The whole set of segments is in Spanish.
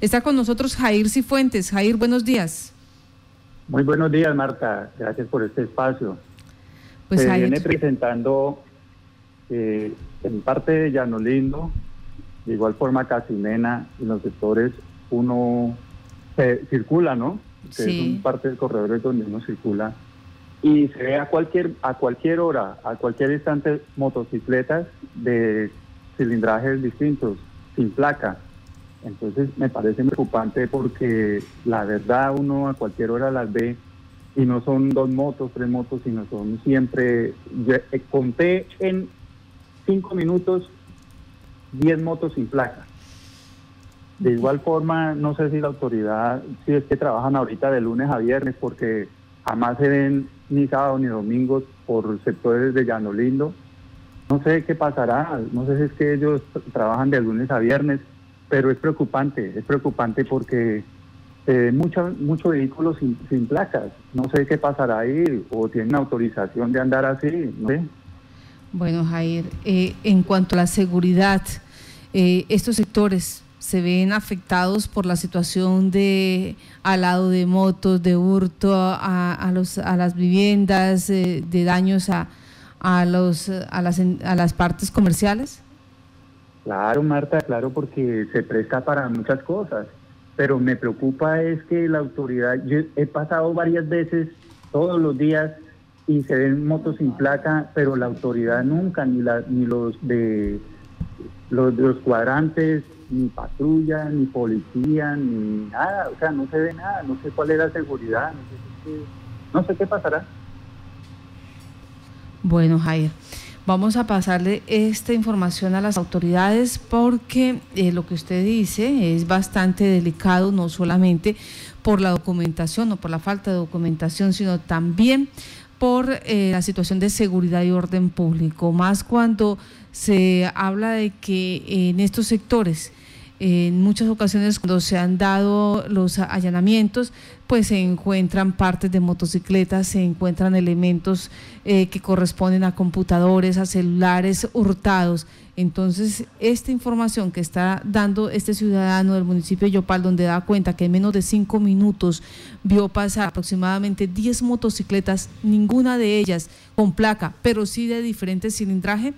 Está con nosotros Jair Cifuentes. Jair, buenos días. Muy buenos días, Marta. Gracias por este espacio. Pues Se viene presentando eh, en parte de Llano Lindo, de igual forma Casimena, en los sectores uno circula, ¿no? Que es un parte del corredor donde uno circula y se ve a cualquier a cualquier hora, a cualquier instante motocicletas de cilindrajes distintos, sin placa. Entonces me parece preocupante porque la verdad uno a cualquier hora las ve y no son dos motos, tres motos, sino son siempre, eh, conté en cinco minutos diez motos sin placa. De igual forma, no sé si la autoridad, si es que trabajan ahorita de lunes a viernes, porque jamás se ven ni sábado ni domingos por sectores de Llano Lindo. No sé qué pasará, no sé si es que ellos trabajan de lunes a viernes, pero es preocupante, es preocupante porque eh, muchos vehículos sin, sin, placas. No sé qué pasará ahí, o tienen autorización de andar así, no. Bueno, Jair, eh, en cuanto a la seguridad, eh, estos sectores se ven afectados por la situación de alado de motos, de hurto a, los, a las viviendas, eh, de daños a, las, a las partes comerciales? Claro, Marta, claro, porque se presta para muchas cosas, pero me preocupa es que la autoridad, yo he pasado varias veces, todos los días, y se ven motos sin placa, pero la autoridad nunca, ni, la, ni los de los, los cuadrantes, ni patrulla, ni policía, ni nada, o sea, no se ve nada, no sé cuál es la seguridad, no sé qué, no sé qué pasará. Bueno, Jair, vamos a pasarle esta información a las autoridades porque eh, lo que usted dice es bastante delicado, no solamente por la documentación o por la falta de documentación, sino también por eh, la situación de seguridad y orden público, más cuando se habla de que en estos sectores en muchas ocasiones cuando se han dado los allanamientos, pues se encuentran partes de motocicletas, se encuentran elementos eh, que corresponden a computadores, a celulares hurtados. Entonces, esta información que está dando este ciudadano del municipio de Yopal, donde da cuenta que en menos de cinco minutos vio pasar aproximadamente 10 motocicletas, ninguna de ellas con placa, pero sí de diferente cilindraje,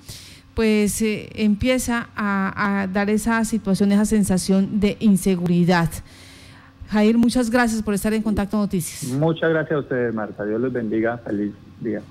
pues eh, empieza a, dar esa situación, esa sensación de inseguridad. Jair, muchas gracias por estar en Contacto Noticias. Muchas gracias a ustedes, Marta. Dios los bendiga. Feliz día.